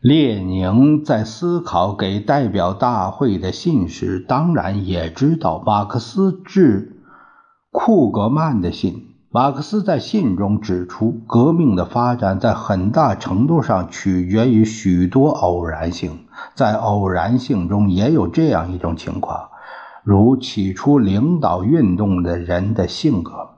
列宁在思考给代表大会的信时，当然也知道马克思致库格曼的信。马克思在信中指出，革命的发展在很大程度上取决于许多偶然性，在偶然性中也有这样一种情况。如起初领导运动的人的性格，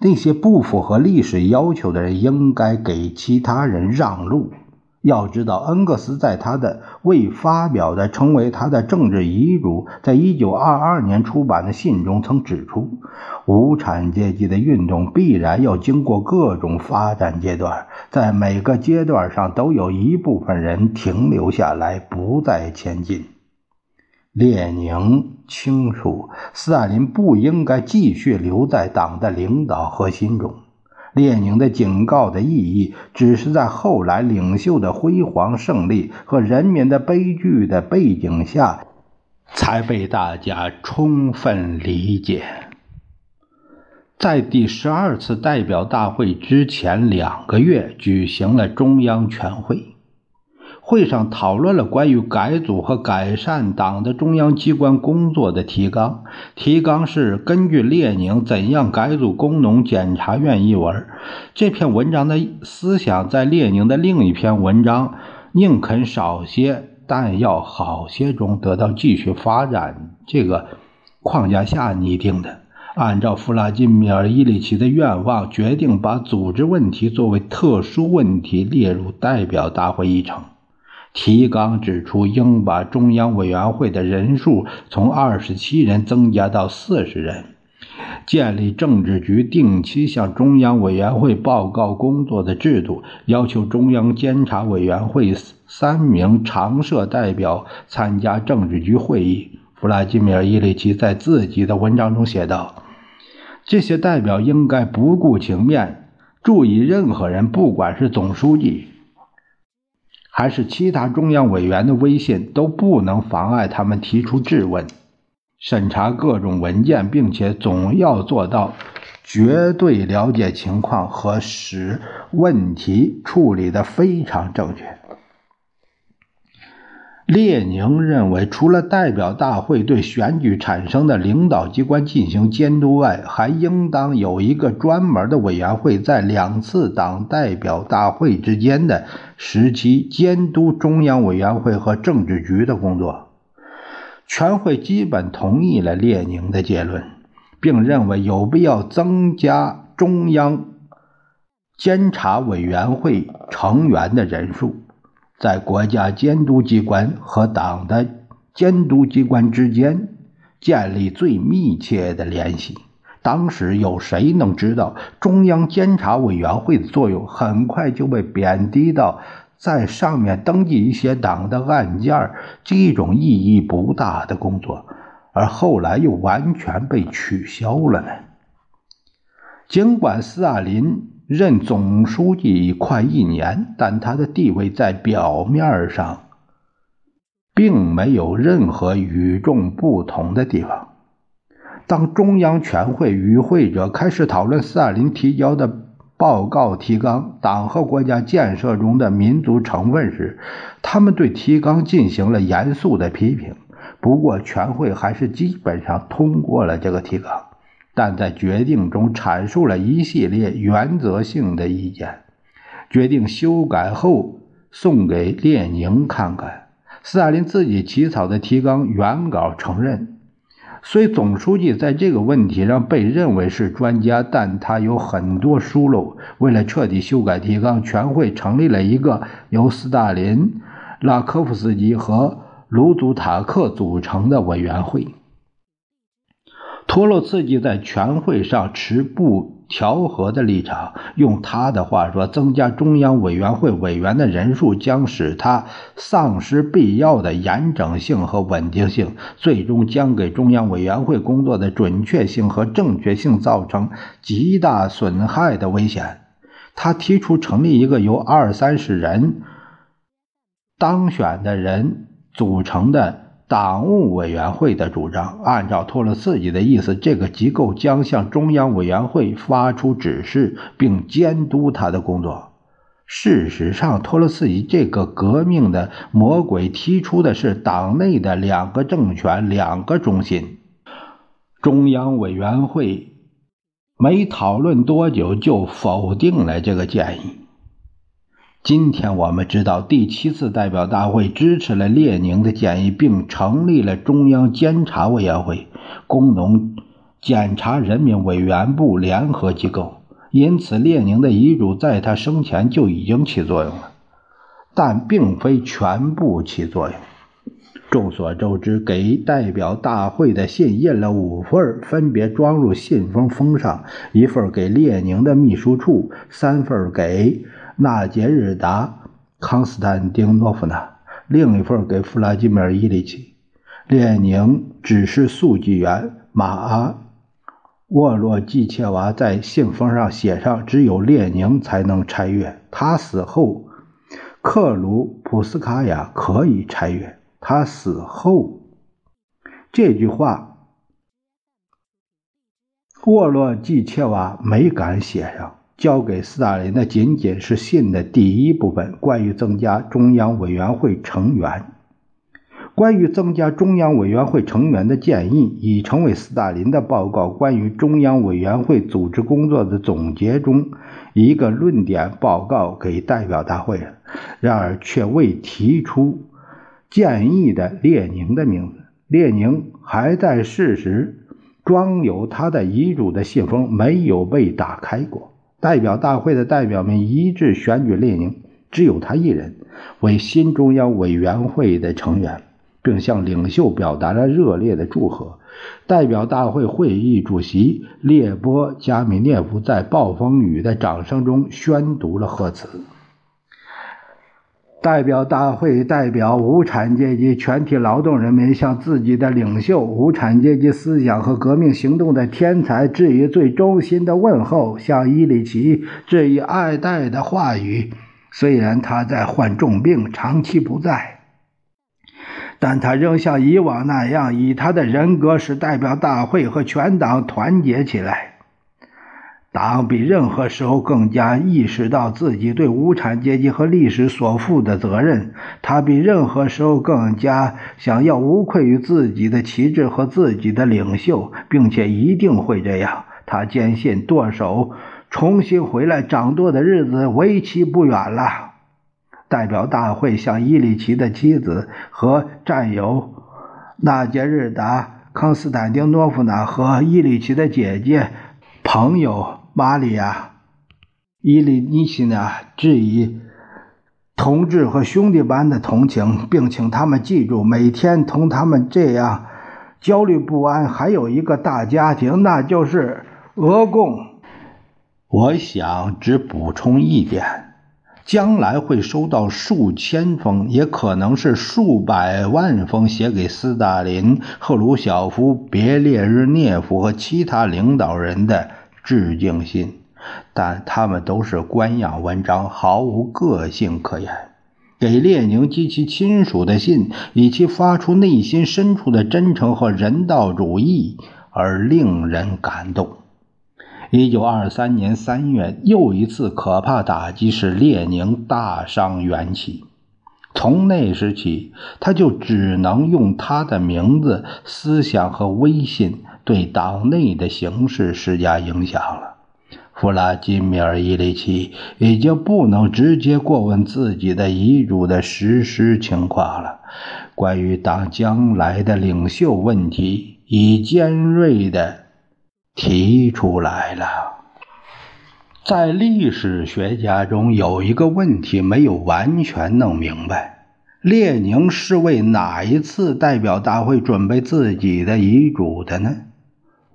那些不符合历史要求的人应该给其他人让路。要知道，恩格斯在他的未发表的、成为他的政治遗嘱，在一九二二年出版的信中曾指出，无产阶级的运动必然要经过各种发展阶段，在每个阶段上都有一部分人停留下来，不再前进。列宁清楚，斯大林不应该继续留在党的领导核心中。列宁的警告的意义，只是在后来领袖的辉煌胜利和人民的悲剧的背景下，才被大家充分理解。在第十二次代表大会之前两个月，举行了中央全会。会上讨论了关于改组和改善党的中央机关工作的提纲，提纲是根据列宁怎样改组工农检察院一文。这篇文章的思想在列宁的另一篇文章“宁肯少些，但要好些”中得到继续发展。这个框架下拟定的，按照弗拉基米尔·伊里奇的愿望，决定把组织问题作为特殊问题列入代表大会议程。提纲指出，应把中央委员会的人数从二十七人增加到四十人，建立政治局定期向中央委员会报告工作的制度，要求中央监察委员会三名常设代表参加政治局会议。弗拉基米尔·伊里奇在自己的文章中写道：“这些代表应该不顾情面，注意任何人，不管是总书记。”还是其他中央委员的威信都不能妨碍他们提出质问、审查各种文件，并且总要做到绝对了解情况和使问题处理得非常正确。列宁认为，除了代表大会对选举产生的领导机关进行监督外，还应当有一个专门的委员会，在两次党代表大会之间的时期监督中央委员会和政治局的工作。全会基本同意了列宁的结论，并认为有必要增加中央监察委员会成员的人数。在国家监督机关和党的监督机关之间建立最密切的联系。当时有谁能知道中央监察委员会的作用很快就被贬低到在上面登记一些党的案件这种意义不大的工作，而后来又完全被取消了呢？尽管斯大林。任总书记快一年，但他的地位在表面上并没有任何与众不同的地方。当中央全会与会者开始讨论斯大林提交的报告提纲“党和国家建设中的民族成分”时，他们对提纲进行了严肃的批评。不过，全会还是基本上通过了这个提纲。但在决定中阐述了一系列原则性的意见，决定修改后送给列宁看看。斯大林自己起草的提纲原稿承认，虽总书记在这个问题上被认为是专家，但他有很多疏漏。为了彻底修改提纲，全会成立了一个由斯大林、拉科夫斯基和卢祖塔克组成的委员会。托洛茨基在全会上持不调和的立场。用他的话说，增加中央委员会委员的人数将使他丧失必要的严整性和稳定性，最终将给中央委员会工作的准确性和正确性造成极大损害的危险。他提出成立一个由二三十人当选的人组成的。党务委员会的主张，按照托洛茨基的意思，这个机构将向中央委员会发出指示，并监督他的工作。事实上，托洛茨基这个革命的魔鬼提出的是党内的两个政权、两个中心。中央委员会没讨论多久就否定了这个建议。今天我们知道，第七次代表大会支持了列宁的建议，并成立了中央监察委员会，工农检查人民委员部联合机构。因此，列宁的遗嘱在他生前就已经起作用了，但并非全部起作用。众所周知，给代表大会的信印了五份，分别装入信封封上，一份给列宁的秘书处，三份给。纳杰日达·康斯坦丁诺夫娜，另一份给弗拉基米尔·伊里奇。列宁指示速记员马沃洛季切娃在信封上写上：“只有列宁才能拆阅。他死后，克鲁普斯卡娅可以拆阅。他死后。”这句话，沃洛季切娃没敢写上。交给斯大林的仅仅是信的第一部分，关于增加中央委员会成员。关于增加中央委员会成员的建议已成为斯大林的报告关于中央委员会组织工作的总结中一个论点报告给代表大会了。然而，却未提出建议的列宁的名字。列宁还在世时，装有他的遗嘱的信封没有被打开过。代表大会的代表们一致选举列宁，只有他一人为新中央委员会的成员，并向领袖表达了热烈的祝贺。代表大会会议主席列波加米涅夫在暴风雨的掌声中宣读了贺词。代表大会代表无产阶级全体劳动人民向自己的领袖、无产阶级思想和革命行动的天才致以最衷心的问候，向伊里奇致以爱戴的话语。虽然他在患重病，长期不在，但他仍像以往那样，以他的人格使代表大会和全党团结起来。党比任何时候更加意识到自己对无产阶级和历史所负的责任。他比任何时候更加想要无愧于自己的旗帜和自己的领袖，并且一定会这样。他坚信舵手重新回来掌舵的日子为期不远了。代表大会向伊里奇的妻子和战友纳杰日达·康斯坦丁诺夫娜和伊里奇的姐姐朋友。玛利亚·伊利尼奇呢，致以同志和兄弟般的同情，并请他们记住，每天同他们这样焦虑不安，还有一个大家庭，那就是俄共。我想只补充一点：将来会收到数千封，也可能是数百万封写给斯大林、赫鲁晓夫、别列日涅夫和其他领导人的。致敬信，但他们都是官样文章，毫无个性可言。给列宁及其亲属的信，以其发出内心深处的真诚和人道主义而令人感动。一九二三年三月，又一次可怕打击使列宁大伤元气。从那时起，他就只能用他的名字、思想和威信。对党内的形势施加影响了。弗拉基米尔·伊里奇已经不能直接过问自己的遗嘱的实施情况了。关于党将来的领袖问题，已尖锐地提出来了。在历史学家中，有一个问题没有完全弄明白：列宁是为哪一次代表大会准备自己的遗嘱的呢？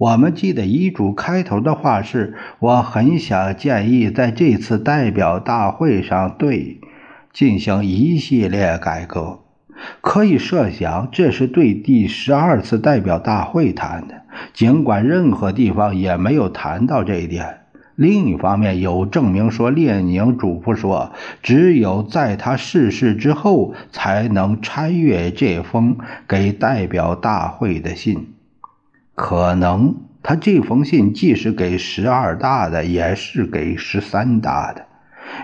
我们记得遗嘱开头的话是：“我很想建议在这次代表大会上对进行一系列改革。”可以设想，这是对第十二次代表大会谈的，尽管任何地方也没有谈到这一点。另一方面，有证明说，列宁嘱咐说，只有在他逝世之后，才能参阅这封给代表大会的信。可能他这封信既是给十二大的，也是给十三大的。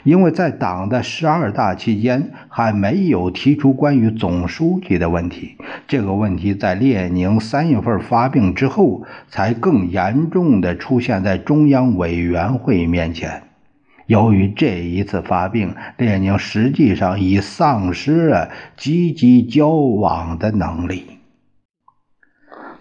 因为在党的十二大期间还没有提出关于总书记的问题，这个问题在列宁三月份发病之后才更严重的出现在中央委员会面前。由于这一次发病，列宁实际上已丧失了积极交往的能力。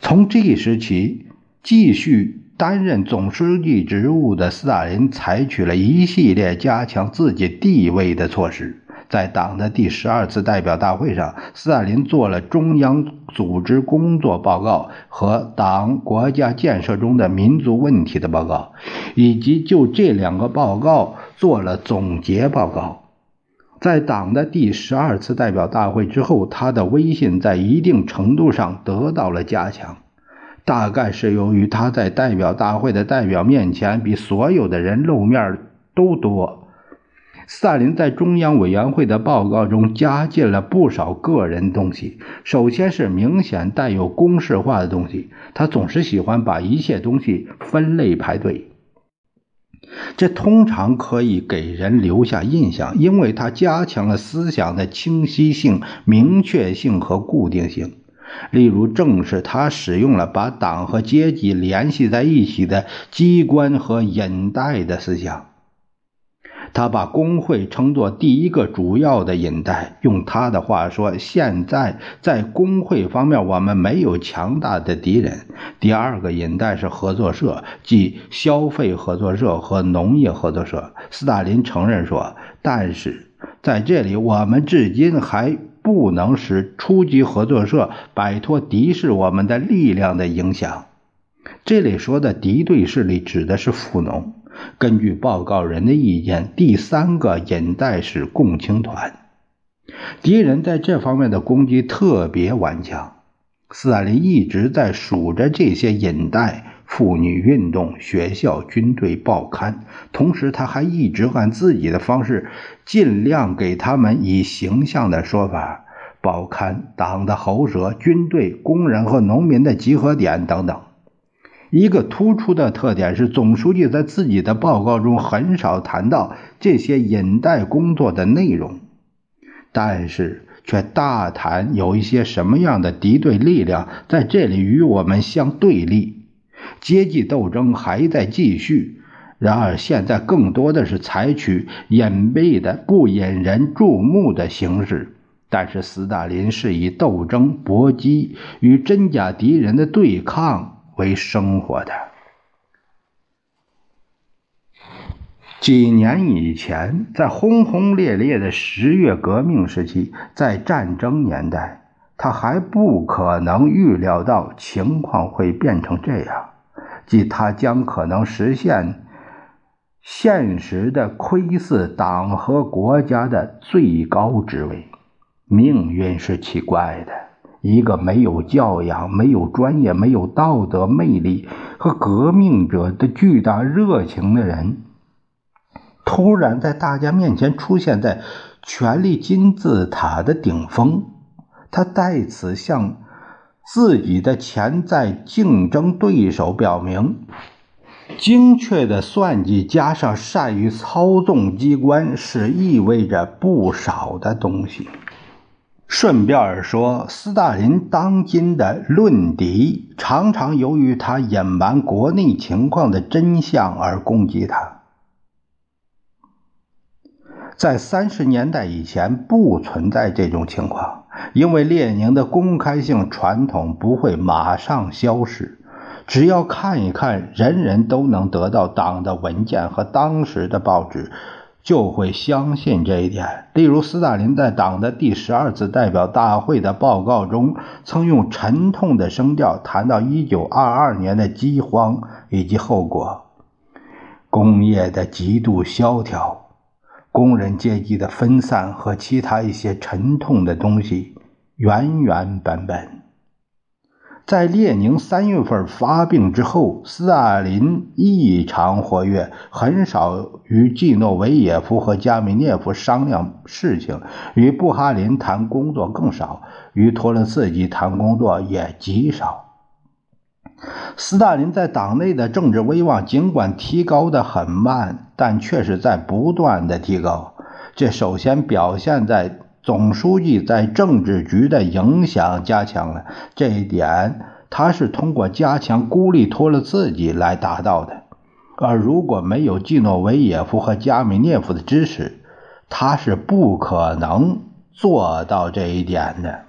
从这时起，继续。担任总书记职务的斯大林采取了一系列加强自己地位的措施。在党的第十二次代表大会上，斯大林做了中央组织工作报告和党国家建设中的民族问题的报告，以及就这两个报告做了总结报告。在党的第十二次代表大会之后，他的威信在一定程度上得到了加强。大概是由于他在代表大会的代表面前比所有的人露面都多。斯大林在中央委员会的报告中加进了不少个人东西，首先是明显带有公式化的东西。他总是喜欢把一切东西分类排队，这通常可以给人留下印象，因为它加强了思想的清晰性、明确性和固定性。例如，正是他使用了把党和阶级联系在一起的机关和引带的思想。他把工会称作第一个主要的引带。用他的话说，现在在工会方面，我们没有强大的敌人。第二个引带是合作社，即消费合作社和农业合作社。斯大林承认说，但是在这里，我们至今还。不能使初级合作社摆脱敌视我们的力量的影响。这里说的敌对势力指的是富农。根据报告人的意见，第三个引带是共青团。敌人在这方面的攻击特别顽强。斯大林一直在数着这些引带。妇女运动、学校、军队、报刊，同时他还一直按自己的方式，尽量给他们以形象的说法：报刊、党的喉舌、军队、工人和农民的集合点等等。一个突出的特点是，总书记在自己的报告中很少谈到这些引带工作的内容，但是却大谈有一些什么样的敌对力量在这里与我们相对立。阶级斗争还在继续，然而现在更多的是采取隐蔽的、不引人注目的形式。但是斯大林是以斗争、搏击与真假敌人的对抗为生活的。几年以前，在轰轰烈烈的十月革命时期，在战争年代，他还不可能预料到情况会变成这样。即他将可能实现现实的窥伺党和国家的最高职位。命运是奇怪的，一个没有教养、没有专业、没有道德魅力和革命者的巨大热情的人，突然在大家面前出现在权力金字塔的顶峰。他在此向。自己的潜在竞争对手表明，精确的算计加上善于操纵机关是意味着不少的东西。顺便说，斯大林当今的论敌常常由于他隐瞒国内情况的真相而攻击他。在三十年代以前，不存在这种情况。因为列宁的公开性传统不会马上消失，只要看一看人人都能得到党的文件和当时的报纸，就会相信这一点。例如，斯大林在党的第十二次代表大会的报告中，曾用沉痛的声调谈到1922年的饥荒以及后果：工业的极度萧条、工人阶级的分散和其他一些沉痛的东西，原原本本。在列宁三月份发病之后，斯大林异常活跃，很少与季诺维也夫和加米涅夫商量事情，与布哈林谈工作更少，与托洛茨基谈工作也极少。斯大林在党内的政治威望尽管提高的很慢，但却是在不断的提高。这首先表现在。总书记在政治局的影响加强了，这一点他是通过加强孤立托洛茨基来达到的。而如果没有季诺维也夫和加米涅夫的支持，他是不可能做到这一点的。